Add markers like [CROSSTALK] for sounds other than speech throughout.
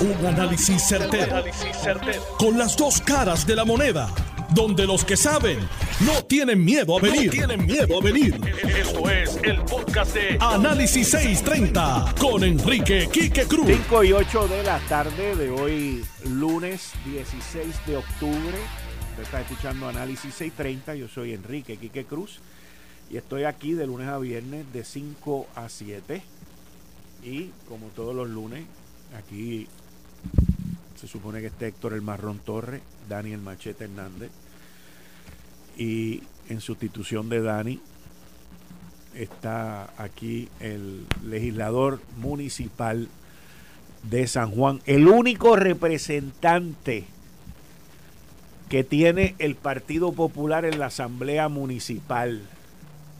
Un análisis certero, Con las dos caras de la moneda. Donde los que saben no tienen miedo a venir. tienen miedo a venir. Esto es el podcast de Análisis 630 con Enrique Quique Cruz. 5 y 8 de la tarde de hoy, lunes 16 de octubre. Usted está escuchando Análisis 630. Yo soy Enrique Quique Cruz. Y estoy aquí de lunes a viernes de 5 a 7. Y como todos los lunes, aquí se supone que está Héctor el Marrón Torre, Daniel Machete Hernández. Y en sustitución de Dani está aquí el legislador municipal de San Juan, el único representante que tiene el Partido Popular en la Asamblea Municipal.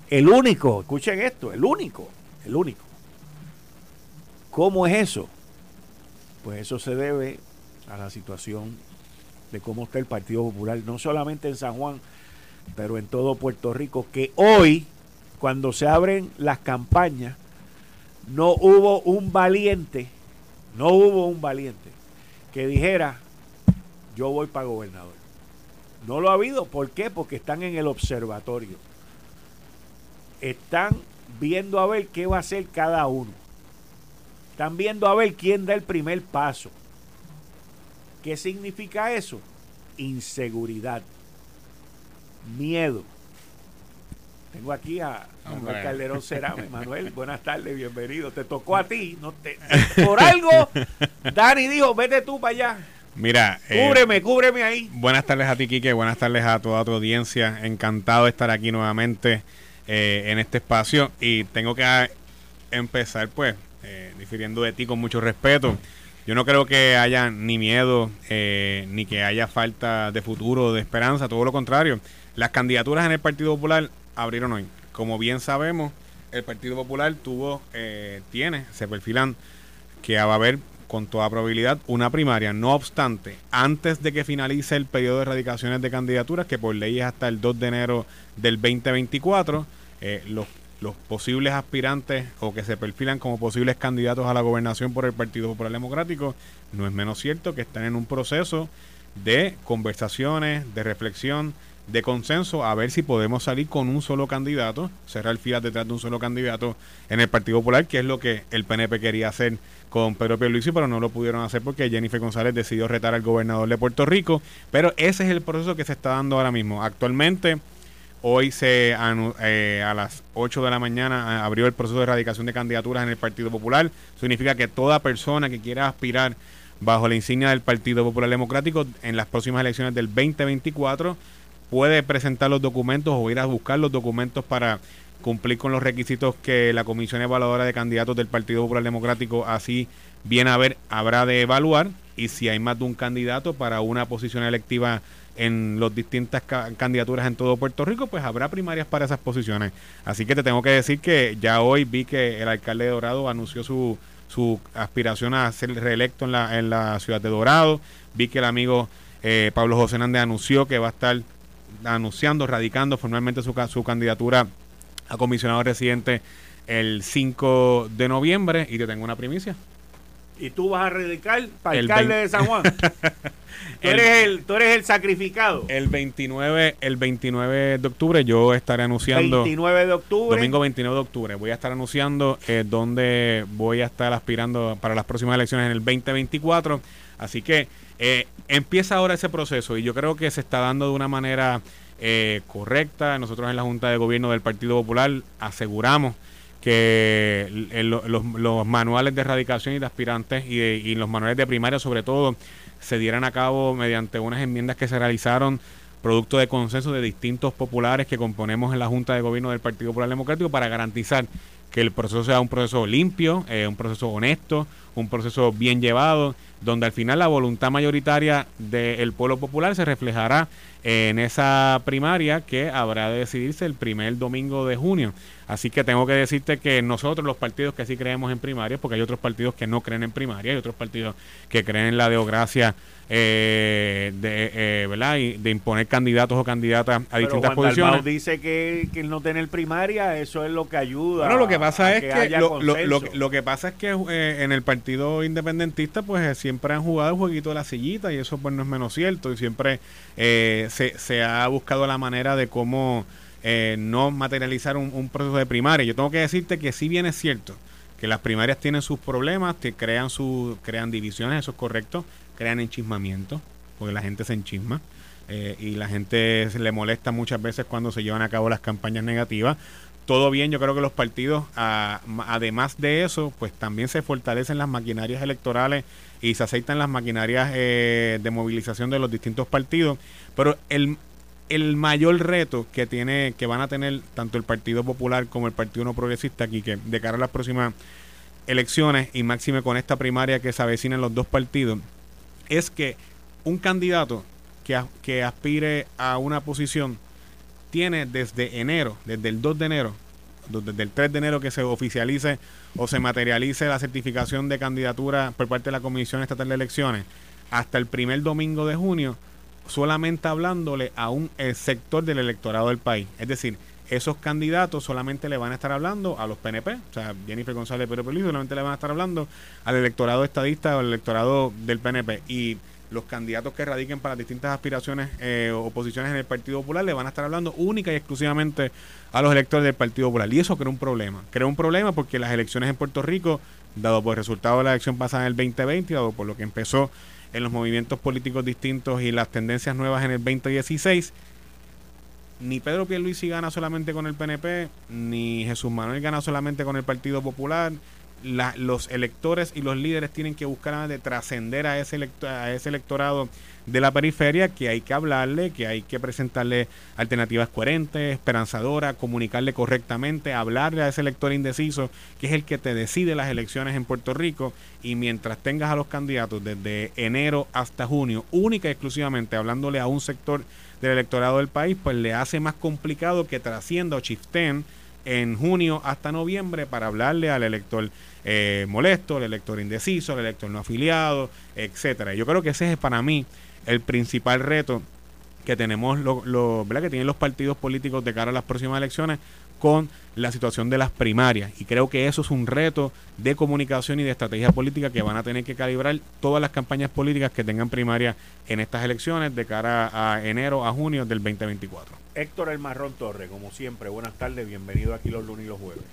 El único, escuchen esto, el único, el único. ¿Cómo es eso? Pues eso se debe a la situación de cómo está el Partido Popular, no solamente en San Juan, pero en todo Puerto Rico, que hoy, cuando se abren las campañas, no hubo un valiente, no hubo un valiente que dijera, yo voy para gobernador. No lo ha habido, ¿por qué? Porque están en el observatorio. Están viendo a ver qué va a hacer cada uno. Están viendo a ver quién da el primer paso. ¿Qué significa eso? Inseguridad, miedo. Tengo aquí a Manuel Calderón Cerame. [LAUGHS] Manuel, buenas tardes, bienvenido. Te tocó a ti. No te, por algo, [LAUGHS] Dani dijo, vete tú para allá. Mira, eh, cúbreme, cúbreme ahí. Buenas tardes a ti, Quique. Buenas tardes a toda tu audiencia. Encantado de estar aquí nuevamente eh, en este espacio. Y tengo que empezar, pues, eh, difiriendo de ti con mucho respeto. Yo no creo que haya ni miedo, eh, ni que haya falta de futuro, de esperanza, todo lo contrario. Las candidaturas en el Partido Popular abrieron hoy. Como bien sabemos, el Partido Popular tuvo, eh, tiene, se perfilan que va a haber con toda probabilidad una primaria. No obstante, antes de que finalice el periodo de erradicaciones de candidaturas, que por ley es hasta el 2 de enero del 2024, eh, los los posibles aspirantes o que se perfilan como posibles candidatos a la gobernación por el Partido Popular Democrático, no es menos cierto que están en un proceso de conversaciones, de reflexión, de consenso, a ver si podemos salir con un solo candidato, cerrar filas detrás de un solo candidato en el Partido Popular, que es lo que el PNP quería hacer con Pedro Pierluisi, pero no lo pudieron hacer porque Jennifer González decidió retar al gobernador de Puerto Rico. Pero ese es el proceso que se está dando ahora mismo. Actualmente Hoy se eh, a las 8 de la mañana eh, abrió el proceso de erradicación de candidaturas en el Partido Popular. Significa que toda persona que quiera aspirar bajo la insignia del Partido Popular Democrático en las próximas elecciones del 2024 puede presentar los documentos o ir a buscar los documentos para cumplir con los requisitos que la Comisión Evaluadora de Candidatos del Partido Popular Democrático así bien a ver habrá de evaluar y si hay más de un candidato para una posición electiva en las distintas candidaturas en todo Puerto Rico, pues habrá primarias para esas posiciones. Así que te tengo que decir que ya hoy vi que el alcalde de Dorado anunció su, su aspiración a ser reelecto en la, en la ciudad de Dorado. Vi que el amigo eh, Pablo José Hernández anunció que va a estar anunciando, radicando formalmente su, su candidatura a comisionado residente el 5 de noviembre. Y te tengo una primicia. ¿Y tú vas a radicar para el alcalde de San Juan? [LAUGHS] Tú eres, el, tú eres el sacrificado. El 29, el 29 de octubre yo estaré anunciando. 29 de octubre. Domingo 29 de octubre. Voy a estar anunciando eh, dónde voy a estar aspirando para las próximas elecciones en el 2024. Así que eh, empieza ahora ese proceso y yo creo que se está dando de una manera eh, correcta. Nosotros en la Junta de Gobierno del Partido Popular aseguramos que los, manuales de erradicación y de aspirantes y, y los manuales de primaria sobre todo se dieran a cabo mediante unas enmiendas que se realizaron producto de consenso de distintos populares que componemos en la Junta de Gobierno del Partido Popular Democrático para garantizar que el proceso sea un proceso limpio, eh, un proceso honesto, un proceso bien llevado, donde al final la voluntad mayoritaria del pueblo popular se reflejará en esa primaria que habrá de decidirse el primer domingo de junio. Así que tengo que decirte que nosotros los partidos que sí creemos en primarias, porque hay otros partidos que no creen en primaria, hay otros partidos que creen en la deocracia eh, de, eh, ¿verdad? Y de imponer candidatos o candidatas a distintas Juan posiciones. dice que, que no tener primaria, eso es lo que ayuda. Bueno, lo que pasa es que, lo, lo, lo, que pasa es que eh, en el Partido partido independentista pues siempre han jugado el jueguito de la sillita y eso pues no es menos cierto y siempre eh, se, se, ha buscado la manera de cómo eh, no materializar un, proceso de primaria. Yo tengo que decirte que sí bien es cierto que las primarias tienen sus problemas, te crean, su, crean divisiones, eso es correcto, crean enchismamiento, porque la gente se enchisma. Eh, y la gente se le molesta muchas veces cuando se llevan a cabo las campañas negativas, todo bien, yo creo que los partidos, además de eso, pues también se fortalecen las maquinarias electorales y se aceitan las maquinarias eh, de movilización de los distintos partidos, pero el, el mayor reto que tiene que van a tener tanto el Partido Popular como el Partido No Progresista aquí que de cara a las próximas elecciones y máxime con esta primaria que se avecina en los dos partidos es que un candidato que, que aspire a una posición tiene desde enero, desde el 2 de enero, desde el 3 de enero que se oficialice o se materialice la certificación de candidatura por parte de la Comisión Estatal de Elecciones, hasta el primer domingo de junio, solamente hablándole a un eh, sector del electorado del país. Es decir, esos candidatos solamente le van a estar hablando a los PNP, o sea, Jennifer González Pérez solamente le van a estar hablando al electorado estadista o al electorado del PNP. Y los candidatos que radiquen para distintas aspiraciones eh, o posiciones en el Partido Popular le van a estar hablando única y exclusivamente a los electores del Partido Popular. Y eso crea un problema. Crea un problema porque las elecciones en Puerto Rico, dado por el resultado de la elección pasada en el 2020, dado por lo que empezó en los movimientos políticos distintos y las tendencias nuevas en el 2016, ni Pedro Pierluisi gana solamente con el PNP, ni Jesús Manuel gana solamente con el Partido Popular, los electores y los líderes tienen que buscar de trascender a ese, a ese electorado de la periferia, que hay que hablarle, que hay que presentarle alternativas coherentes, esperanzadoras, comunicarle correctamente, hablarle a ese elector indeciso, que es el que te decide las elecciones en Puerto Rico, y mientras tengas a los candidatos desde enero hasta junio, única y exclusivamente hablándole a un sector del electorado del país, pues le hace más complicado que trascienda o chiften en junio hasta noviembre para hablarle al elector eh, molesto, el elector indeciso, el elector no afiliado, etcétera. Yo creo que ese es para mí el principal reto que tenemos, lo, que tienen los partidos políticos de cara a las próximas elecciones con la situación de las primarias. Y creo que eso es un reto de comunicación y de estrategia política que van a tener que calibrar todas las campañas políticas que tengan primaria en estas elecciones de cara a enero a junio del 2024. Héctor El Marrón Torre, como siempre, buenas tardes, bienvenido aquí los lunes y los jueves.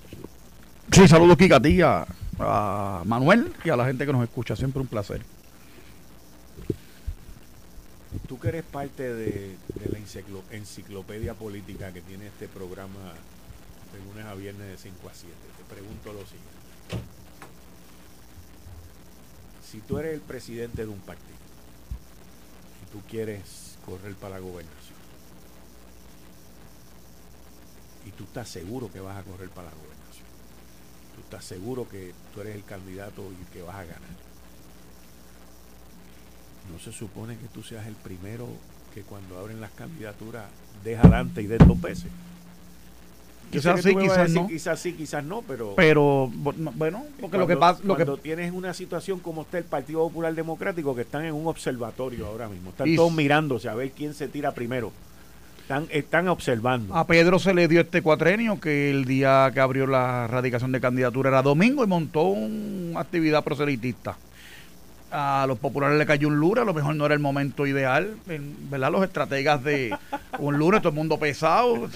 Sí, saludos aquí a ti, a, Manuel y a la gente que nos escucha. Siempre un placer. Tú que eres parte de, la enciclopedia política que tiene este programa de lunes a viernes de 5 a 7, te pregunto lo siguiente. Si tú eres el presidente de un partido y tú quieres correr para la gobernación y tú estás seguro que vas a correr para la gobernación, tú estás seguro que tú eres el candidato y que vas a ganar. No se supone que tú seas el primero que cuando abren las candidaturas deja adelante y de dos veces. Quizás sí, quizás no. Quizás sí, quizás no, pero. Pero, bueno, porque lo que pasa. Lo cuando tienes una situación como está el Partido Popular Democrático, que están en un observatorio ahora mismo, están todos mirándose a ver quién se tira primero. Están, están observando. A Pedro se le dio este cuatrenio que el día que abrió la radicación de candidatura era domingo y montó una actividad proselitista a los populares le cayó un lura, a lo mejor no era el momento ideal, ¿verdad? Los estrategas de un lunes, todo el mundo pesado,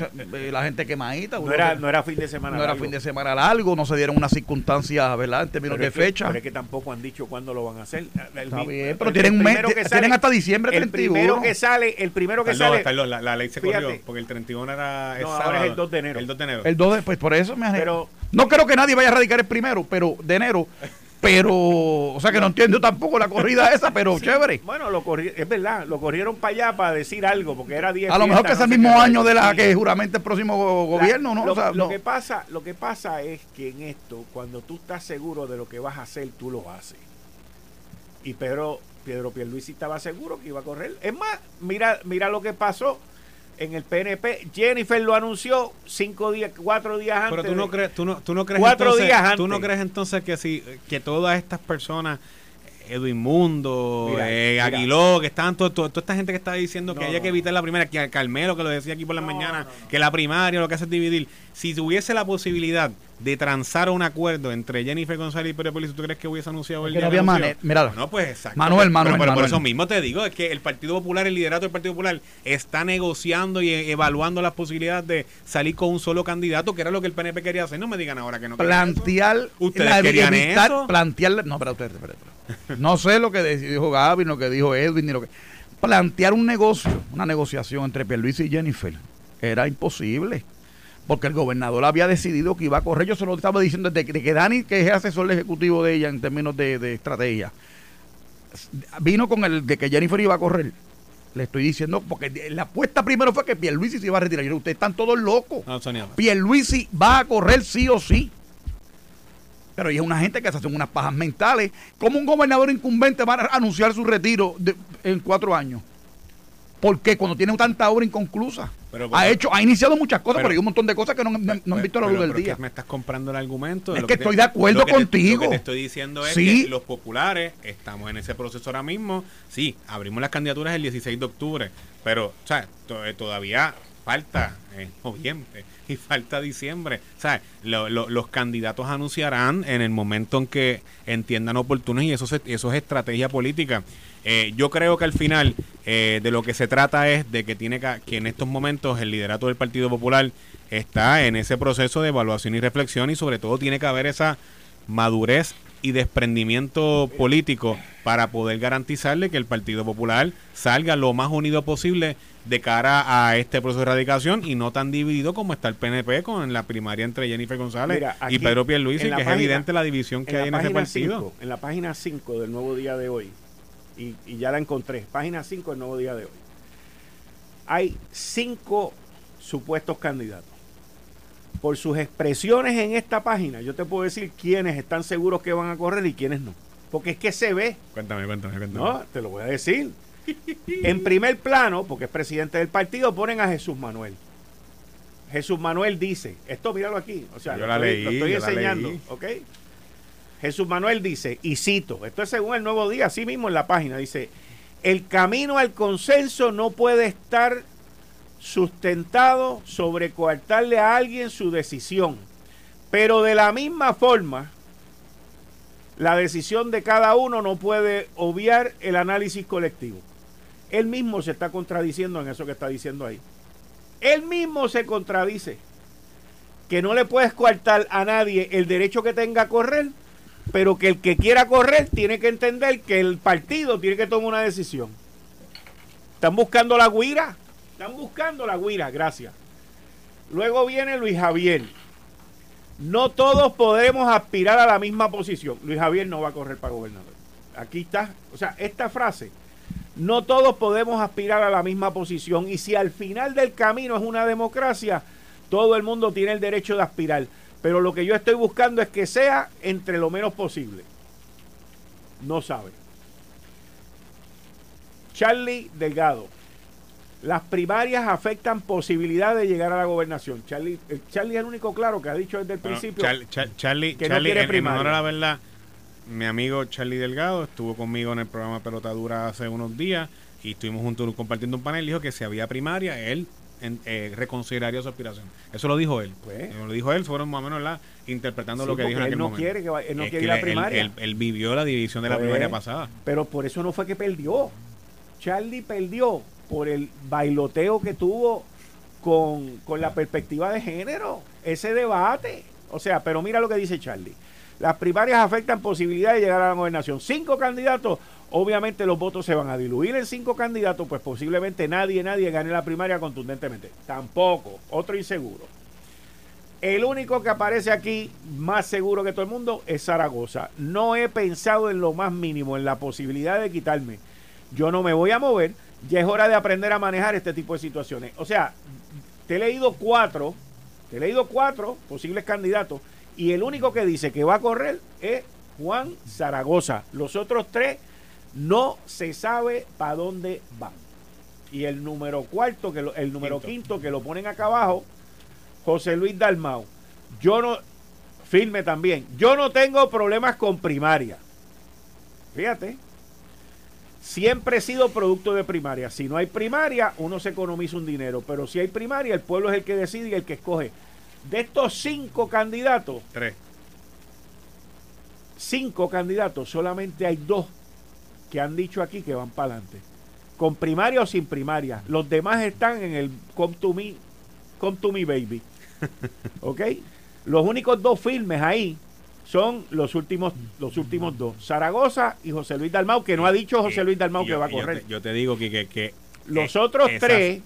la gente quemadita. No era, no era fin de semana No era fin de semana largo, no se dieron unas circunstancias, ¿verdad? En términos de fecha. pero es que tampoco han dicho cuándo lo van a hacer. Está bien, pero tienen, un mes, tienen hasta diciembre 31. El primero que sale, el primero que sale... Perdón, la, la, ley se corrió, porque el 31 era... no, ahora es el 2 de enero. El 2 de enero. El 2 de, pues por eso me pero, No creo que nadie vaya a radicar el primero, pero de enero pero, o sea que no entiendo tampoco la corrida esa, pero chévere. Bueno, lo es verdad, lo corrieron para allá para decir algo, porque era 10 A lo mejor que es el mismo año de la que juramente el próximo gobierno, ¿no? Lo, que pasa, lo que pasa es que en esto, cuando tú estás seguro de lo que vas a hacer, tú lo haces. Y Pedro, Pedro Pierluisi estaba seguro que iba a correr. Es más, mira, mira lo que pasó en el PNP. Jennifer lo anunció cinco días, cuatro días antes. Pero tú no crees, tú no, tú no crees cuatro entonces, días antes. tú no crees entonces que si que todas estas personas Edwin Mundo, eh, Aguiló, que estaban toda esta gente que estaba diciendo que haya que evitar la primera, que Carmelo que lo decía aquí por la mañana, que la primaria lo que hace es dividir. Si tuviese la posibilidad de transar un acuerdo entre Jennifer González y Pedro Pierluisi, ¿tú crees que hubiese anunciado el día? No había. Mira, no, pues exacto. Manuel, Manuel, pero, por eso mismo te digo, es que el Partido Popular, el liderato del Partido Popular, está negociando y evaluando las posibilidades de salir con un solo candidato, que era lo que el PNP quería hacer. No me digan ahora que no. Plantear. ¿Ustedes querían eso? Plantear. No, pero ustedes, No sé lo que dijo Gaby, lo que dijo Edwin, ni lo que. Plantear un negocio, una negociación entre Pierluisi y Jennifer, era imposible porque el gobernador había decidido que iba a correr. Yo se lo estaba diciendo desde que, Dani, que es asesor ejecutivo de ella en términos de, estrategia, vino con el de que Jennifer iba a correr. Le estoy diciendo, porque la apuesta primero fue que Pierluisi se iba a retirar. Yo, ustedes están todos locos. No, Pierluisi va a correr sí o sí. Pero ella es una gente que se hacen unas pajas mentales. ¿Cómo un gobernador incumbente va a anunciar su retiro en cuatro años? Porque cuando tiene tanta obra inconclusa ha hecho, ha iniciado muchas cosas, pero, hay un montón de cosas que no, han visto la luz del día. me estás comprando el argumento. Es que, estoy de acuerdo contigo. lo que te estoy diciendo es que los populares estamos en ese proceso ahora mismo. Sí, abrimos las candidaturas el 16 de octubre, pero o sea, eh, todavía falta en noviembre y falta diciembre. O sea, los candidatos anunciarán en el momento en que entiendan oportunos y eso, eso es estrategia política. Eh, yo creo que al final eh, de lo que se trata es de que tiene que, en estos momentos el liderato del Partido Popular está en ese proceso de evaluación y reflexión y sobre todo tiene que haber esa madurez y desprendimiento político para poder garantizarle que el Partido Popular salga lo más unido posible de cara a este proceso de erradicación y no tan dividido como está el PNP con la primaria entre Jennifer González y Pedro Pierluisi, que es evidente la división que hay en ese partido. en la página 5 del nuevo día de hoy, y, ya la encontré, página 5 del nuevo día de hoy. Hay cinco supuestos candidatos. Por sus expresiones en esta página, yo te puedo decir quiénes están seguros que van a correr y quiénes no. Porque es que se ve. Cuéntame, cuéntame, cuéntame. No, te lo voy a decir. En primer plano, porque es presidente del partido, ponen a Jesús Manuel. Jesús Manuel dice, esto míralo aquí, o sea, yo lo, estoy, lo estoy enseñando, ¿ok? Jesús Manuel dice, y cito, esto es según el Nuevo Día, así mismo en la página, dice, el camino al consenso no puede estar sustentado sobre coartarle a alguien su decisión, pero de la misma forma, la decisión de cada uno no puede obviar el análisis colectivo. Él mismo se está contradiciendo en eso que está diciendo ahí. Él mismo se contradice que no le puedes coartar a nadie el derecho que tenga a correr pero que el que quiera correr tiene que entender que el partido tiene que tomar una decisión. Están buscando la guira, están buscando la guira, gracias. Luego viene Luis Javier. No todos podemos aspirar a la misma posición. Luis Javier no va a correr para gobernador. Aquí está, o sea, esta frase. No todos podemos aspirar a la misma posición y si al final del camino es una democracia, todo el mundo tiene el derecho de aspirar. Pero lo que yo estoy buscando es que sea entre lo menos posible. No sabe. Charlie Delgado. Las primarias afectan posibilidad de llegar a la gobernación. Charlie, eh, Charlie es el único claro que ha dicho desde el principio Charlie, que no quiere la verdad, mi amigo Charlie Delgado estuvo conmigo en el programa Pelotadura hace unos días y estuvimos juntos compartiendo un panel. Dijo que si había primaria, él eh, reconsideraría su aspiración. Eso lo dijo él. Pues. lo dijo él, fueron más o menos la, interpretando lo que dijo en aquel no momento. Quiere que él no quiere la primaria. Él, vivió la división de la pues, primaria pasada. Pero por eso no fue que perdió. Charlie perdió por el bailoteo que tuvo con, con la perspectiva de género. Ese debate. O sea, pero mira lo que dice Charlie. Las primarias afectan posibilidad de llegar a la gobernación. Cinco candidatos Obviamente los votos se van a diluir en cinco candidatos, pues posiblemente nadie, nadie gane la primaria contundentemente. Tampoco, otro inseguro. El único que aparece aquí más seguro que todo el mundo es Zaragoza. No he pensado en lo más mínimo, en la posibilidad de quitarme. Yo no me voy a mover, ya es hora de aprender a manejar este tipo de situaciones. O sea, te he leído cuatro, te he leído cuatro posibles candidatos y el único que dice que va a correr es Juan Zaragoza. Los otros tres no se sabe para dónde van. Y el número cuarto, que el número quinto. que lo ponen acá abajo, José Luis Dalmau. Yo no, firme también, yo no tengo problemas con primaria. Fíjate, siempre he sido producto de primaria. Si no hay primaria, uno se economiza un dinero, pero si hay primaria, el pueblo es el que decide y el que escoge. De estos cinco candidatos, Tres. cinco candidatos, solamente hay dos que han dicho aquí que van para adelante. Con primaria o sin primaria. Los demás están en el Come to Me, Come to Me Baby. [LAUGHS] ¿Ok? Los únicos dos filmes ahí son los últimos, los últimos dos. Zaragoza y José Luis Dalmau, que no ha dicho José Luis Dalmau que yo- va a yo correr. te- Yo te, digo que, que, que, Los eh, otros esas- tres,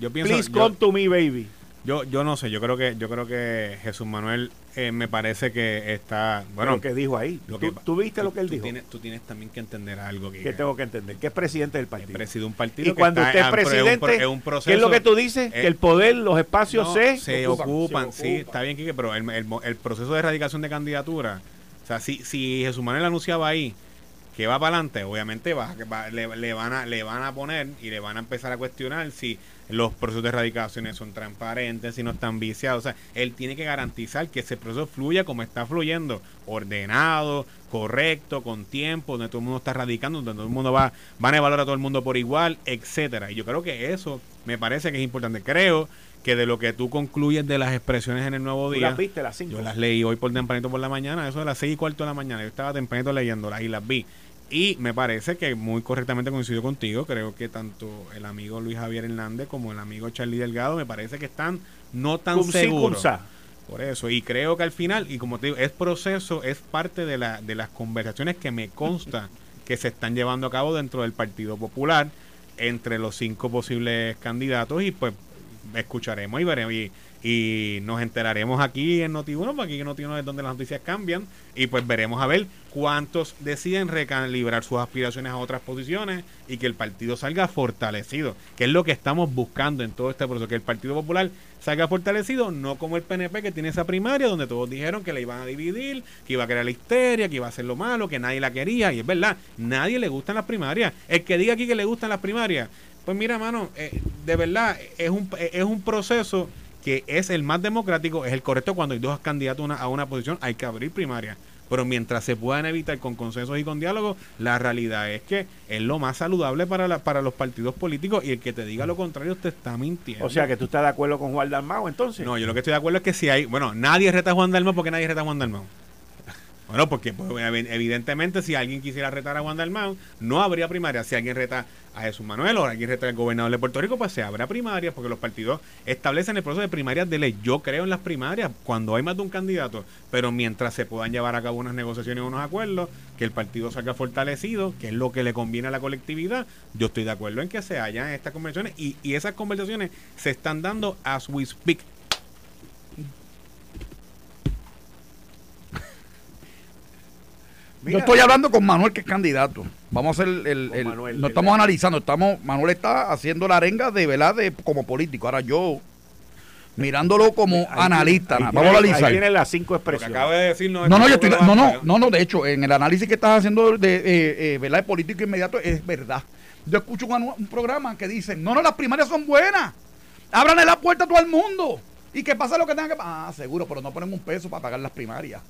yo pienso, please yo- come to me, baby. Yo, yo no sé, yo creo que yo creo que Jesús Manuel eh, me parece que está bueno. lo que dijo ahí. lo ¿Tú, que- tú viste lo que él tú dijo? Tienes, tú tienes también que entender algo que que tengo que entender, que es presidente del que partido. preside un partido Y cuando que usted es presidente, es un proceso, ¿qué es lo que tú dices? eh, que el poder, los espacios no, se, se ocupan, ocupan, se sí, está bien, Quique, pero el, el, el proceso de erradicación de candidatura, o sea, si, si Jesús Manuel anunciaba ahí que va para adelante, obviamente va, que va- le, le van a, le van a poner y le van a empezar a cuestionar si los procesos de erradicaciones son transparentes, si no están viciados. O sea, él tiene que garantizar que ese proceso fluya como está fluyendo, ordenado, correcto, con tiempo, donde todo el mundo está radicando, donde todo el mundo va, van a evaluar a todo el mundo por igual, etcétera. Y yo creo que eso me parece que es importante. Creo que de lo que tú concluyes de las expresiones en el nuevo ¿Tú día, las viste las cinco? yo las leí hoy por tempranito por la mañana, eso de las seis y cuarto de la mañana. Yo estaba tempranito leyéndolas y las vi. Y me parece que muy correctamente coincido contigo. Creo que tanto el amigo Luis Javier Hernández como el amigo Charlie Delgado me parece que están no tan seguros. Por eso, y creo que al final, y como te digo, es proceso, es parte de, la, de las conversaciones que me consta que se están llevando a cabo dentro del Partido Popular entre los cinco posibles candidatos y pues escucharemos y veremos y, nos enteraremos aquí en Noti1, porque aquí en Noti1 es donde las noticias cambian y pues veremos a ver cuántos deciden recalibrar sus aspiraciones a otras posiciones y que el partido salga fortalecido, que es lo que estamos buscando en todo este proceso, que el Partido Popular salga fortalecido, no como el PNP que tiene esa primaria donde todos dijeron que la iban a dividir, que iba a crear la histeria, que iba a hacer lo malo, que nadie la quería, y es verdad, nadie le gustan las primarias. El que diga aquí que le gustan las primarias, pues mira, mano, eh, de verdad, es un, es un proceso que es el más democrático, es el correcto cuando hay dos candidatos a una, a una posición, hay que abrir primarias. Pero mientras se puedan evitar con consensos y con diálogos, la realidad es que es lo más saludable para, la, para los partidos políticos y el que te diga lo contrario te está mintiendo. O sea, que tú estás de acuerdo con Juan Dalmau, entonces. No, yo lo que estoy de acuerdo es que si hay, bueno, nadie reta a Juan Dalmau porque nadie reta a Juan Dalmau. Bueno, porque pues, evi- evidentemente si alguien quisiera retar a Juan Dalmau, no habría primaria. Si alguien reta a Jesús Manuel o alguien reta al gobernador de Puerto Rico, pues se habrá primarias porque los partidos establecen el proceso de primarias de ley. Yo creo en las primarias cuando hay más de un candidato, pero mientras se puedan llevar a cabo unas negociaciones unos acuerdos, que el partido salga fortalecido, que es lo que le conviene a la colectividad, yo estoy de acuerdo en que se hayan estas conversaciones y, y esas conversaciones se están dando as we speak. Mira, Yo estoy hablando con Manuel, que es candidato. Vamos a hacer el. el- Con el- Manuel, no el- estamos analizando, estamos. Manuel está haciendo la arenga de verdad de, como político. Ahora yo, mirándolo como ahí analista, ahí vamos a analizar. Ahí tienen las cinco expresiones. acaba de decir no No, no, yo estoy, no, no, no, no, de hecho, en el análisis que estás haciendo de, eh, eh, ¿verdad? de político inmediato es verdad. Yo escucho un, programa que dice, no, no, las primarias son buenas. Ábranle la puerta a todo el mundo. Y que pase lo que tenga que pasar. Ah, seguro, pero no ponen un peso para pagar las primarias.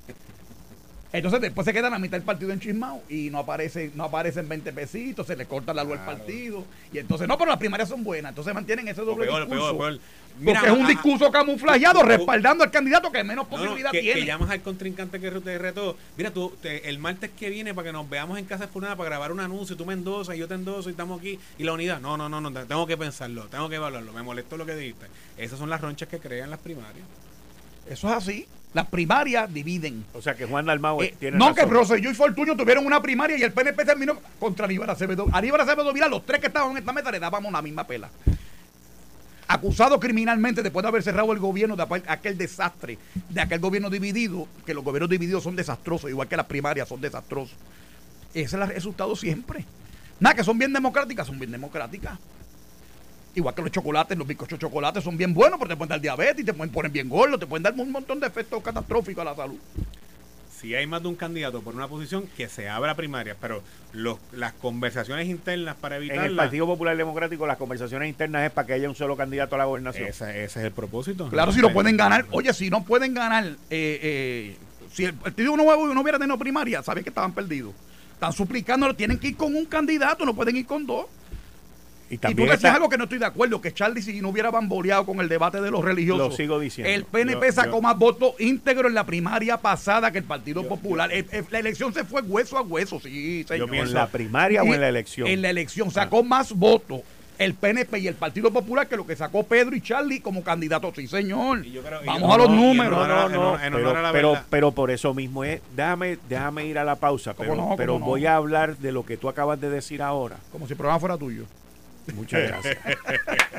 Entonces después se quedan a mitad del partido en chismao y no aparecen, no aparecen 20 pesitos, se le corta la luz al Claro. partido. Y entonces, no, pero las primarias son buenas. Entonces mantienen ese doble peor, discurso. peor, peor. Mira, porque es un ah, discurso camuflajeado respaldando al candidato que menos No, no, posibilidad que, tiene. que llamas al contrincante que te retó. Mira, tú, te- el martes que viene para que nos veamos en casa de Fulana para grabar un anuncio, tú me endosas y yo te endoso y estamos aquí. Y la unidad, no, no, no, no, tengo que pensarlo, tengo que evaluarlo, me molestó lo que dijiste. Esas son las ronchas que crean las primarias. Eso es así. Las primarias dividen. O sea, que Juan Dalmau Eh, tiene no, que razón. Rosselló y Fortuño tuvieron una primaria y el PNP terminó contra Aníbal Acevedo. Aníbal Acevedo Vila, los tres que estaban en esta mesa le dábamos la misma pela. Acusado criminalmente después de haber cerrado el gobierno de aquel- aquel desastre, de aquel gobierno dividido, que los gobiernos divididos son desastrosos, igual que las primarias son desastrosos. Ese es el resultado siempre. Nada, que son bien democráticas, son bien democráticas. Igual que los chocolates, los bizcochos de chocolate son bien buenos, porque te pueden dar diabetes, te pueden poner bien gordo, te pueden dar un montón de efectos catastróficos a la salud. Si hay más de un candidato por una posición, que se abra primarias, pero los, las conversaciones internas para En el Partido Popular Democrático las conversaciones internas es para que haya un solo candidato a la gobernación. ese, ese es el propósito. Claro, si lo pueden ganar. Oye, si no pueden ganar, eh, eh, si el partido no, huevo no hubiera tenido primaria, sabían que estaban perdidos. Están suplicando, tienen que ir con un candidato, no pueden ir con dos. Y, tú decías algo que no estoy de acuerdo, que Charlie si no hubiera bamboleado con el debate de los religiosos. Lo sigo diciendo. El PNP sacó más votos íntegros en la primaria pasada que el Partido Popular. la elección se fue hueso a hueso, sí, señor. ¿En la primaria o en la elección? En la elección sacó más votos el PNP y el Partido Popular que lo que sacó Pedro y Charlie como candidatos. Sí, señor. Vamos a los números. No, no, no. pero, pero, por eso mismo es. Déjame, déjame ir a la pausa. Pero, pero voy a hablar de lo que tú acabas de decir ahora. Como si el programa fuera tuyo. Muchas gracias.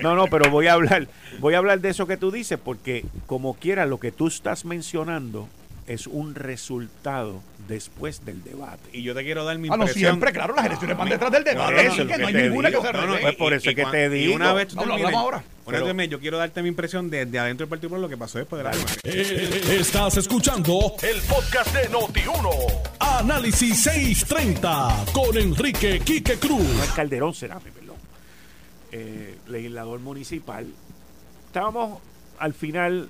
No, no, pero voy a hablar, voy a hablar de eso que tú dices, porque como quiera lo que tú estás mencionando es un resultado después del debate. Y yo te quiero dar mi ah, impresión. no, siempre, claro, las elecciones van detrás del debate. No, no, no, hay ninguna que se no, pues por eso es que te digo. Y una vez tú hablamos ahora. yo quiero darte mi impresión desde adentro del Partido Popular lo que pasó después de la. Eh, estás escuchando el podcast de Noti1. Análisis 630 con Enrique Quique Cruz. No Calderón será, perdón. Eh, legislador municipal. Estábamos al final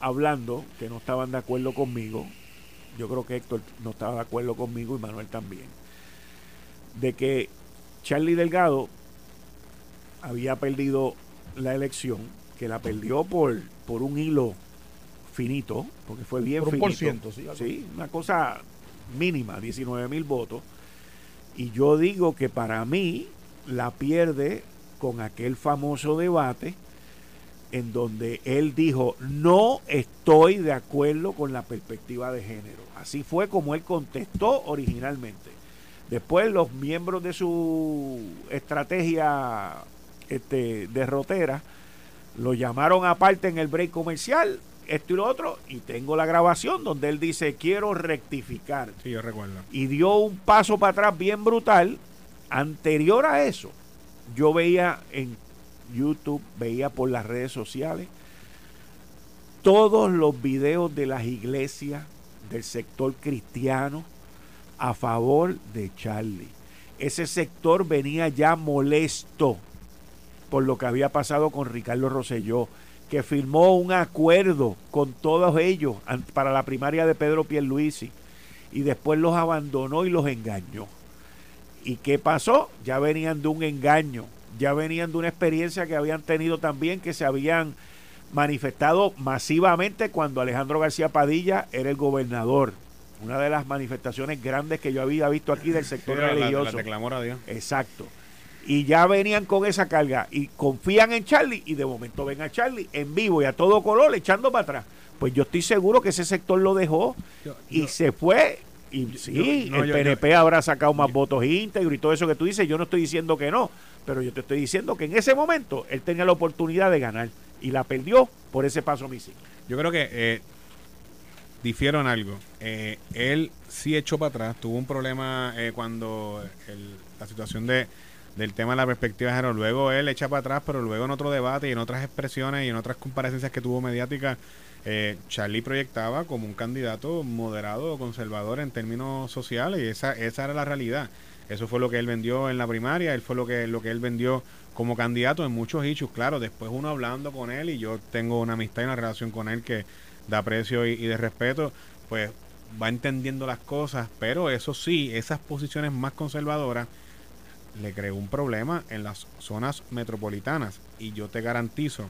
hablando que no estaban de acuerdo conmigo. Yo creo que Héctor no estaba de acuerdo conmigo y Manuel también. De que Charlie Delgado había perdido la elección, que la perdió por, por un hilo finito, porque fue bien por un Por ciento, sí, sí, una cosa mínima, 19 mil votos. Y yo digo que para mí la pierde con aquel famoso debate en donde él dijo, no estoy de acuerdo con la perspectiva de género. Así fue como él contestó originalmente. Después los miembros de su estrategia este, derrotera lo llamaron aparte en el break comercial, esto y lo otro, y tengo la grabación donde él dice, quiero rectificar. Sí, yo recuerdo. Y dio un paso para atrás bien brutal. Anterior a eso, yo veía en YouTube, veía por las redes sociales todos los videos de las iglesias del sector cristiano a favor de Charlie. Ese sector venía ya molesto por lo que había pasado con Ricardo Rosselló, que firmó un acuerdo con todos ellos para la primaria de Pedro Pierluisi y después los abandonó y los engañó. ¿Y qué pasó? Ya venían de un engaño ya venían de una experiencia que habían tenido también, que se habían manifestado masivamente cuando Alejandro García Padilla era el gobernador. Una de las manifestaciones grandes que yo había visto aquí del sector [LAUGHS] religioso. a Dios. Exacto. Y ya venían con esa carga y confían en Charlie y de momento ven a Charlie en vivo y a todo color echando para atrás. Pues yo estoy seguro que ese sector lo dejó y se fue y sí, el PNP habrá sacado más votos íntegros y todo eso que tú dices. Yo no estoy diciendo que no, pero yo te estoy diciendo que en ese momento él tenía la oportunidad de ganar y la perdió por ese paso misivo. Yo creo que eh, difieron algo. Eh, él sí echó para atrás, tuvo un problema eh, cuando la situación de del tema de la perspectiva de género. Luego él echa para atrás, pero luego en otro debate y en otras expresiones y en otras comparecencias que tuvo mediáticas, eh, Charlie proyectaba como un candidato moderado o conservador en términos sociales y esa, esa era la realidad. Eso fue lo que él vendió en la primaria, él fue lo que, lo que él vendió como candidato en muchos hechos. Claro, después uno hablando con él y yo tengo una amistad y una relación con él que da aprecio y, y de respeto, pues va entendiendo las cosas, pero eso sí, esas posiciones más conservadoras le creó un problema en las zonas metropolitanas y yo te garantizo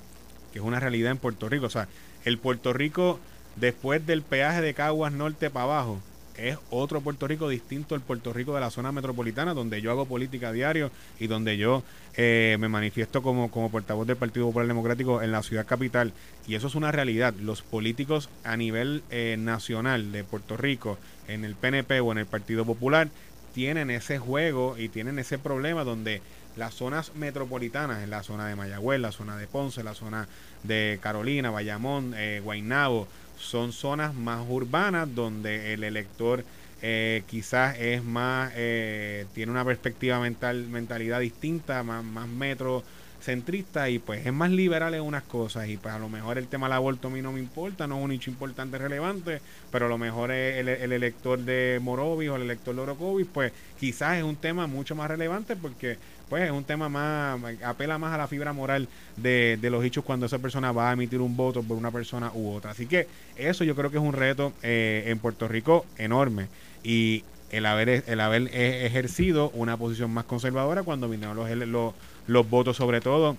que es una realidad en Puerto Rico. O sea, el Puerto Rico después del peaje de Caguas Norte para abajo es otro Puerto Rico distinto al Puerto Rico de la zona metropolitana, donde yo hago política diario y donde yo eh, me manifiesto como, como portavoz del Partido Popular Democrático en la ciudad capital. Y eso es una realidad. Los políticos a nivel eh, nacional de Puerto Rico, en el PNP o en el Partido Popular, tienen ese juego y tienen ese problema donde las zonas metropolitanas, en la zona de Mayagüez, la zona de Ponce, la zona de Carolina, Bayamón, eh, Guaynabo, son zonas más urbanas donde el elector eh, quizás es más, eh, tiene una perspectiva mental, mentalidad distinta, más, más metro centrista y pues es más liberal en unas cosas y pues a lo mejor el tema del aborto a mí no me importa, no es un hecho importante, relevante, pero a lo mejor el, el elector de Morovis o el elector de Orocovis pues quizás es un tema mucho más relevante porque pues es un tema más, apela más a la fibra moral de, de los hechos cuando esa persona va a emitir un voto por una persona u otra. Así que eso yo creo que es un reto eh, en Puerto Rico enorme y el haber, el haber e, ejercido una posición más conservadora cuando vinieron los, los, los votos, sobre todo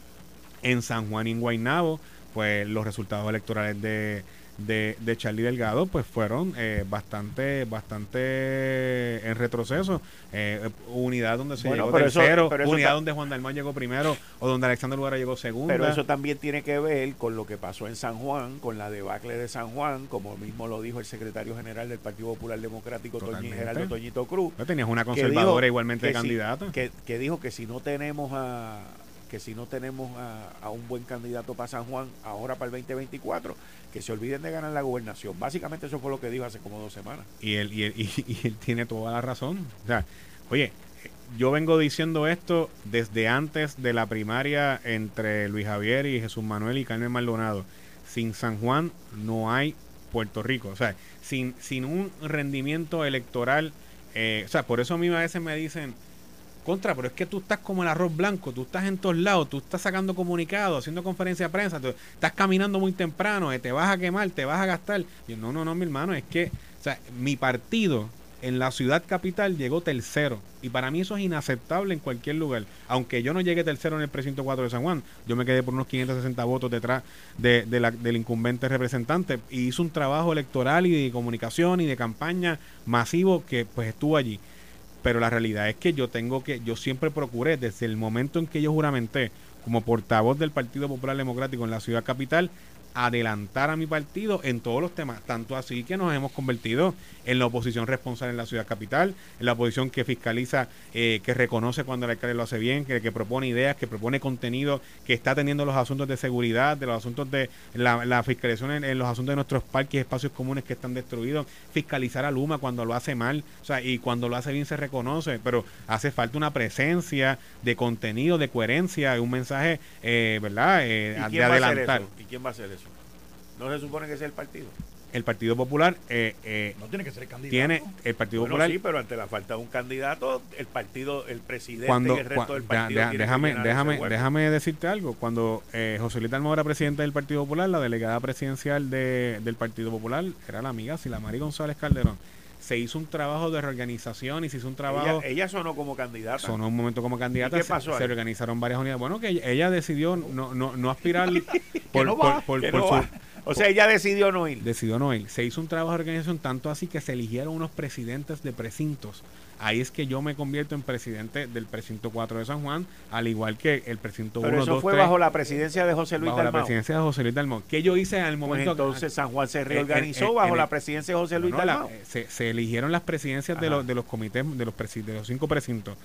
en San Juan y Guaynabo, pues los resultados electorales de, de, de Charlie Delgado pues fueron eh, bastante bastante en retroceso. Eh, unidad donde se llegó tercero unidad donde Juan Dalmán llegó primero o donde Alexander Lugara llegó segundo. Pero eso también tiene que ver con lo que pasó en San Juan con la debacle de San Juan como mismo lo dijo el secretario general del Partido Popular Democrático Gerardo Toñito Cruz tenías una conservadora igualmente candidata. que, que dijo que si no tenemos a que si no tenemos a, un buen candidato para San Juan ahora para el 2024, que se olviden de ganar la gobernación. Básicamente eso fue lo que dijo hace como dos semanas. Y él, y él, [LAUGHS] y, él tiene toda la razón. O sea, oye, yo vengo diciendo esto desde antes de la primaria entre Luis Javier y Jesús Manuel y Carmen Maldonado. Sin San Juan no hay Puerto Rico. O sea, sin, sin un rendimiento electoral. Eh, o sea, por eso a mí a veces me dicen contra, pero es que tú estás como el arroz blanco, tú estás en todos lados, tú estás sacando comunicados, haciendo conferencia de prensa, tú estás caminando muy temprano, eh, te vas a quemar, te vas a gastar. Y no, no, no, mi hermano, es que, o sea, mi partido en la ciudad capital llegó tercero. Y para mí eso es inaceptable en cualquier lugar. Aunque yo no llegue tercero en el precinto 4 de San Juan, yo me quedé por unos 560 votos detrás de, la, del incumbente representante. Y hizo un trabajo electoral y de comunicación y de campaña masivo que pues estuvo allí. Pero la realidad es que yo tengo que, yo siempre procuré, desde el momento en que yo juramenté como portavoz del Partido Popular Democrático en la ciudad capital, adelantar a mi partido en todos los temas, tanto así que nos hemos convertido en la oposición responsable en la ciudad capital, en la oposición que fiscaliza, eh, que reconoce cuando el alcalde lo hace bien, que, propone ideas, que propone contenido, que está atendiendo los asuntos de seguridad, de los asuntos de la, fiscalización en, los asuntos de nuestros parques y espacios comunes que están destruidos, fiscalizar a Luma cuando lo hace mal, o sea, y cuando lo hace bien se reconoce, pero hace falta una presencia de contenido, de coherencia, un mensaje, eh, ¿verdad?, eh, de adelantar. ¿Y quién va a hacer eso? ¿No se supone que sea el partido? el Partido Popular eh, eh, no tiene que ser candidato. Tiene el Partido Popular. Sí, pero ante la falta de un candidato, el partido, el presidente y el resto del partido. déjame, déjame, déjame decirte algo. Cuando eh, José Luis Dalmau era presidente del Partido Popular, la delegada presidencial de, del Partido Popular era la amiga Silamari González Calderón. Se hizo un trabajo de reorganización y se hizo un trabajo. Ella, sonó como candidata. Sonó un momento como candidata. qué pasó? Se, organizaron varias unidades. Bueno, que ella, decidió no, no, no aspirar [LAUGHS] por, por, por, por su o sea, ella decidió no ir. Decidió no ir. Se hizo un trabajo de organización tanto así que se eligieron unos presidentes de precintos. Ahí es que yo me convierto en presidente del precinto 4 de San Juan, al igual que el precinto 1, Pero eso fue bajo la presidencia de José Luis bajo la presidencia de José Luis Dalmau. ¿Qué yo hice al pues momento? entonces San Juan se reorganizó bajo la presidencia de José Luis Dalmau. se, se, eligieron las presidencias de los, de los comités, de los, de los cinco precintos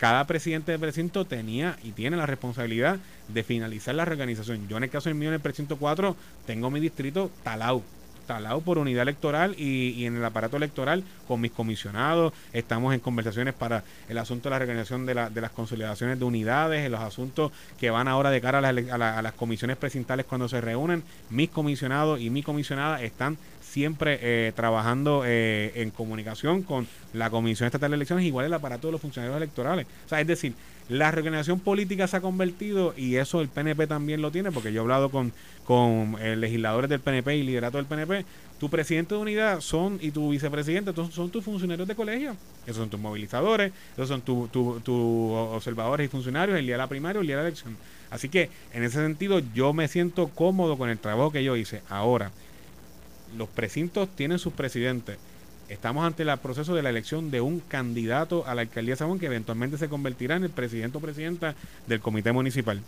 cada presidente de precinto tenía y tiene la responsabilidad de finalizar la reorganización. Yo en el caso del mío en el precinto 4 tengo mi distrito talado, talado por unidad electoral y, en el aparato electoral con mis comisionados. Estamos en conversaciones para el asunto de la reorganización de, las consolidaciones de unidades, en los asuntos que van ahora de cara a, las comisiones precintales cuando se reúnen. Mis comisionados y mi comisionada están siempre eh, trabajando eh, en comunicación con la Comisión Estatal de Elecciones, igual el aparato de los funcionarios electorales. O sea, es decir, la reorganización política se ha convertido, y eso el PNP también lo tiene, porque yo he hablado con, con eh, legisladores del PNP y liderato del PNP, tu presidente de unidad son y tu vicepresidente son tus funcionarios de colegio. Esos son tus movilizadores, esos son tus tu, observadores y funcionarios el día de la primaria o el día de la elección. Así que en ese sentido yo me siento cómodo con el trabajo que yo hice. Ahora, los precintos tienen sus presidentes. Estamos ante el proceso de la elección de un candidato a la alcaldía de San que eventualmente se convertirá en el presidente o presidenta del comité municipal.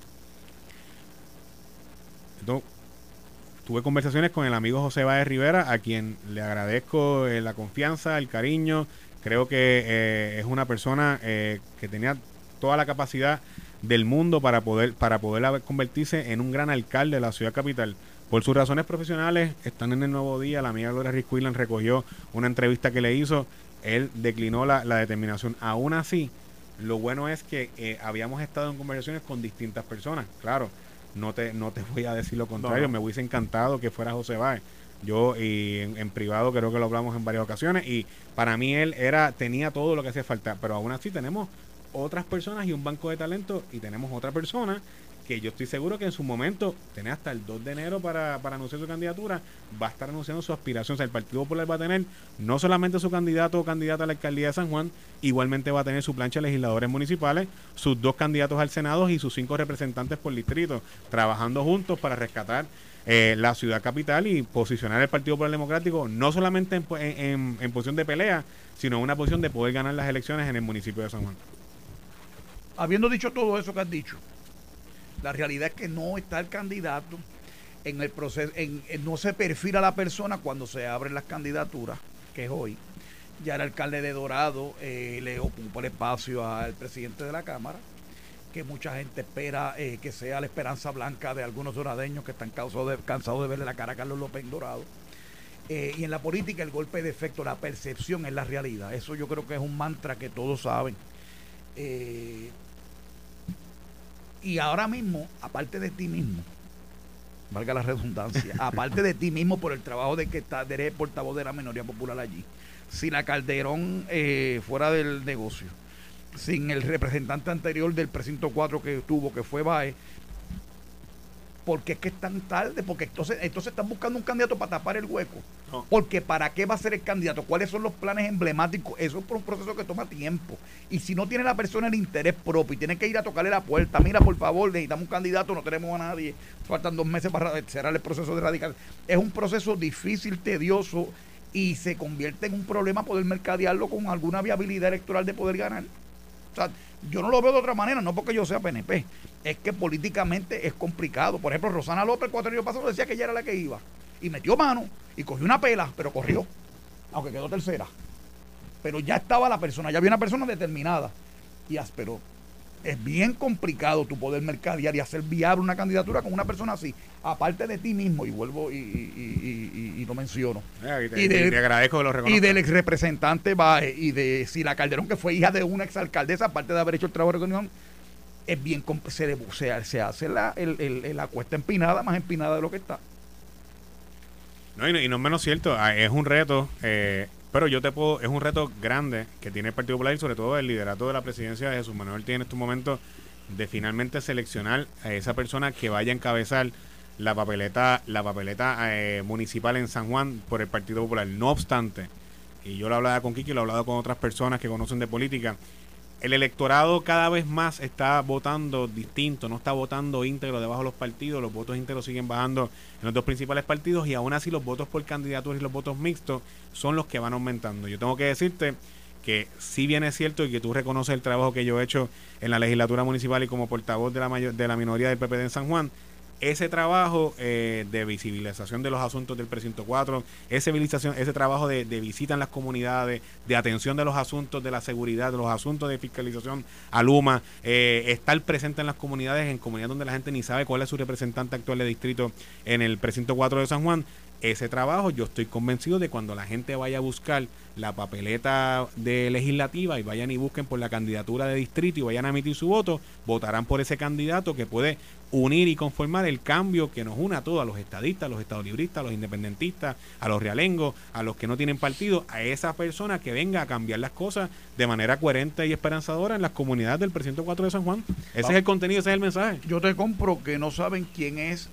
tuve conversaciones con el amigo José Báez Rivera, a quien le agradezco eh, la confianza, el cariño. Creo que eh, es una persona eh, que tenía toda la capacidad del mundo para poder, para poder convertirse en un gran alcalde de la ciudad capital. Por sus razones profesionales, están en el nuevo día. La amiga Gloria Risquillan recogió una entrevista que le hizo. Él declinó la, determinación. Aún así, lo bueno es que eh, habíamos estado en conversaciones con distintas personas. Claro, no te, no te [LAUGHS] voy a decir lo contrario. Me hubiese encantado que fuera José Báez. Yo y en, privado creo que lo hablamos en varias ocasiones y para mí él era tenía todo lo que hacía falta, pero aún así tenemos otras personas y un banco de talento y tenemos otra persona que yo estoy seguro que en su momento, tiene hasta el 2 de enero para, para anunciar su candidatura, va a estar anunciando su aspiración. O sea, el Partido Popular va a tener no solamente su candidato o candidata a la alcaldía de San Juan, igualmente va a tener su plancha de legisladores municipales, sus dos candidatos al Senado y sus cinco representantes por distrito, trabajando juntos para rescatar eh, la ciudad capital y posicionar el Partido Popular Democrático no solamente en, en, en posición de pelea, sino en una posición de poder ganar las elecciones en el municipio de San Juan. Habiendo dicho todo eso que has dicho, la realidad es que no está el candidato en el proceso, en, no se perfila la persona cuando se abren las candidaturas, que es hoy. Ya el alcalde de Dorado eh, le ocupa el espacio al presidente de la Cámara, que mucha gente espera eh, que sea la esperanza blanca de algunos doradeños que están cansados de, verle la cara a Carlos López en Dorado. Eh, y en la política el golpe de efecto, la percepción es la realidad. Eso yo creo que es un mantra que todos saben. Y ahora mismo, aparte de ti mismo, valga la redundancia, [LAUGHS] aparte de ti mismo por el trabajo de que está, eres portavoz de la minoría popular allí, si la Calderón eh, fuera del negocio, sin el representante anterior del precinto 4 que tuvo, que fue Bae, porque es que es tan tarde, porque entonces, entonces están buscando un candidato para tapar el hueco. Porque ¿para qué va a ser el candidato? ¿Cuáles son los planes emblemáticos? Eso es por un proceso que toma tiempo. Y si no tiene la persona el interés propio y tiene que ir a tocarle la puerta, mira, por favor, necesitamos un candidato, no tenemos a nadie, faltan dos meses para cerrar el proceso de radical. Es un proceso difícil, tedioso y se convierte en un problema poder mercadearlo con alguna viabilidad electoral de poder ganar. O sea, yo no lo veo de otra manera, no porque yo sea PNP, es que políticamente es complicado. Por ejemplo, Rosana López cuatro años pasado decía que ella era la que iba y metió mano y cogió una pela, pero corrió, aunque quedó tercera. Pero ya estaba la persona, ya había una persona determinada y pero es bien complicado tu poder mercadear y hacer viable una candidatura con una persona así, aparte de ti mismo, y vuelvo y, y, lo menciono. Eh, y, te, agradezco que lo Y del ex representante Bae y de Sila Calderón, que fue hija de una ex alcaldesa, aparte de haber hecho el trabajo de reunión, es bien se, se, se hace la, el, la cuesta empinada, más empinada de lo que está. No, y, no, es menos cierto, ah, es un reto. Eh, pero yo te puedo, es un reto grande que tiene el Partido Popular y sobre todo el liderato de la presidencia de Jesús Manuel tiene en estos momentos de finalmente seleccionar a esa persona que vaya a encabezar la papeleta, la papeleta eh, municipal en San Juan por el Partido Popular. No obstante, y yo lo hablaba con Kiki, lo he hablado con otras personas que conocen de política, el electorado cada vez más está votando distinto, no está votando íntegro debajo de los partidos, los votos íntegros siguen bajando en los dos principales partidos y aún así los votos por candidaturas y los votos mixtos son los que van aumentando. Yo tengo que decirte que si bien es cierto y que tú reconoces el trabajo que yo he hecho en la legislatura municipal y como portavoz de la, mayor, de la minoría del PPD en San Juan, ese trabajo eh, de visibilización de los asuntos del precinto 4, ese, ese trabajo de, visita en las comunidades, de atención de los asuntos de la seguridad, de los asuntos de fiscalización a Luma, eh, estar presente en las comunidades, en comunidades donde la gente ni sabe cuál es su representante actual de distrito en el precinto 4 de San Juan, ese trabajo yo estoy convencido de cuando la gente vaya a buscar la papeleta de legislativa y vayan y busquen por la candidatura de distrito y vayan a emitir su voto, votarán por ese candidato que puede unir y conformar el cambio que nos une a todos, a los estadistas, a los estadolibristas, a los independentistas, a los realengos, a los que no tienen partido, a esa persona que venga a cambiar las cosas de manera coherente y esperanzadora en las comunidades del presidente 4 de San Juan. Ese es el contenido, ese es el mensaje. Yo te compro que no saben quién es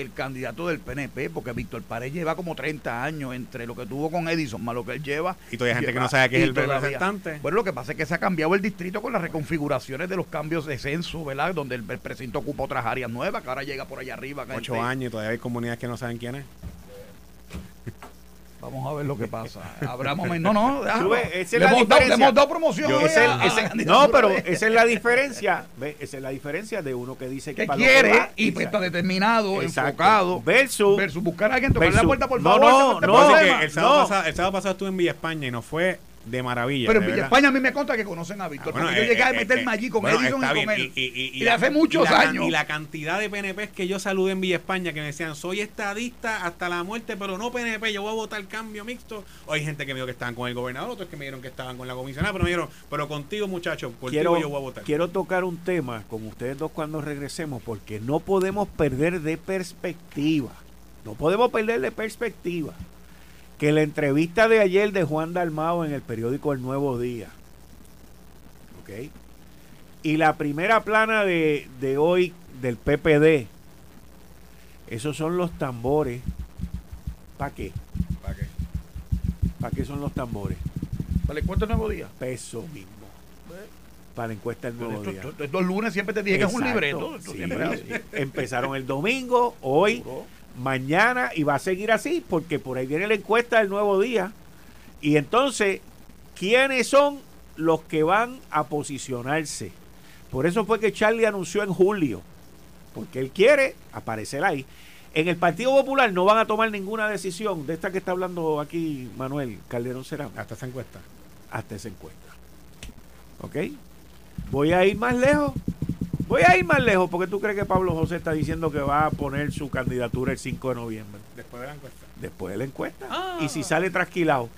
el candidato del PNP, porque Víctor Pared lleva como 30 años entre lo que tuvo con Edison más lo que él lleva. Y todavía hay gente que no sabe quién es el representante. Bueno, lo que pasa es que se ha cambiado el distrito con las reconfiguraciones de los cambios de censo, ¿verdad? Donde el, presidente ocupa otras áreas nuevas, que ahora llega por allá arriba. Ocho años y todavía hay comunidades que no saben quién es. Vamos a ver lo que pasa. Habrá momentos. No, no, [LAUGHS] le, hemos dado, promoción. no, pero esa es la diferencia. Esa es la diferencia de uno que dice que, quiere y pues está determinado, enfocado. Versus, versus buscar a alguien tocar la puerta por favor. No, no, no. el, sábado pasado, el sábado pasado estuve en Villa España y no fue de maravilla. Pero en Villa España a mí me consta que conocen a Víctor. Ah, yo llegué a eh, meterme eh, allí con Edison y con él. Y, hace muchos años. Y la cantidad de PNP que yo saludé en Villa España que me decían, soy estadista hasta la muerte, pero no PNP, yo voy a votar cambio mixto. O hay gente que me dijo que estaban con el gobernador, otros que me dijeron que estaban con la comisionada, pero me dijeron, pero contigo muchachos, quiero, yo voy a votar. Quiero tocar un tema con ustedes dos cuando regresemos, porque no podemos perder de perspectiva. No podemos perder de perspectiva que la entrevista de ayer de Juan Dalmao en el periódico El Nuevo Día, ¿ok? Y la primera plana de, de hoy del PPD, esos son los tambores. ¿Para qué? ¿Para qué? ¿Para qué son los tambores? ¿Para la encuesta del nuevo día? Peso mismo. Para la encuesta del nuevo Esto- día. esto- estos lunes siempre te dije que es un libreto. Sí. siempre. Empezaron el domingo, hoy, Seguro. Mañana y va a seguir así porque por ahí viene la encuesta del nuevo día. Y entonces, ¿quiénes son los que van a posicionarse? Por eso fue que Charlie anunció en julio, porque él quiere aparecer ahí. En el Partido Popular no van a tomar ninguna decisión de esta que está hablando aquí Manuel Calderón Serán Hasta esa encuesta. hasta esa encuesta. ¿Ok? Voy a ir más lejos. Voy a ir más lejos porque tú crees que Pablo José está diciendo que va a poner su candidatura el 5 de noviembre, Después de la encuesta. después de la encuesta. Ah. Y si sale trasquilado.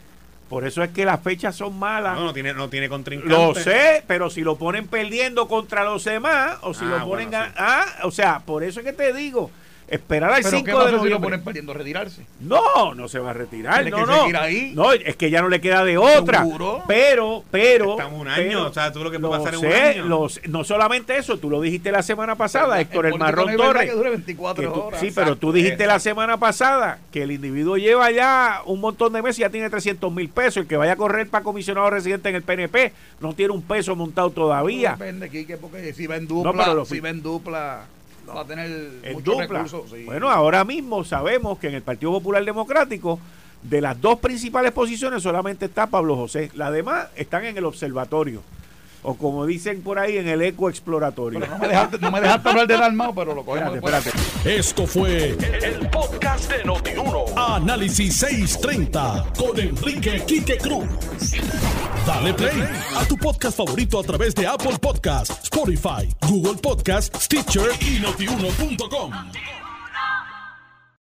Por eso es que las fechas son malas. No, no tiene, no tiene contrincante. Lo sé, pero si lo ponen perdiendo contra los demás, o si Ah, lo ponen. bueno, sí. ah, o sea, por eso es que te digo, esperar al Pero 5 ¿qué de pasa si lo noviembre. ponen perdiendo? ¿Retirarse? No, no se va a retirar. Tiene No, que no. seguir ahí. No, es que ya no le queda de otra. ¿Seguro? Pero, pero. Estamos un año, pero- o sea, tú lo que lo puede pasar en un sé, año. lo sé. no solamente eso, tú lo dijiste la semana pasada, Héctor el, político Marrón no Torres. que dure 24 que tú- horas. sí, pero tú dijiste la semana pasada que el individuo lleva ya un montón de meses y ya tiene 300 mil pesos. El que vaya a correr para comisionado residente en el PNP no tiene un peso montado todavía. Depende, Quique, porque si va en dupla, No, pero lo- si va en dupla, va a tener en muchos dupla. recursos. sí. Bueno, ahora mismo sabemos que en el Partido Popular Democrático, de las dos principales posiciones, solamente está Pablo José. Las demás están en el observatorio. O como dicen por ahí, en el eco exploratorio. Pero no me dejaste, no me dejaste hablar de Dalmao, pero lo cogemos Espérate. Esto fue el podcast de Notiuno. Análisis 630 con Enrique Quique Cruz. Dale play a tu podcast favorito a través de Apple Podcasts, Spotify, Google Podcasts, Stitcher y notiuno.com.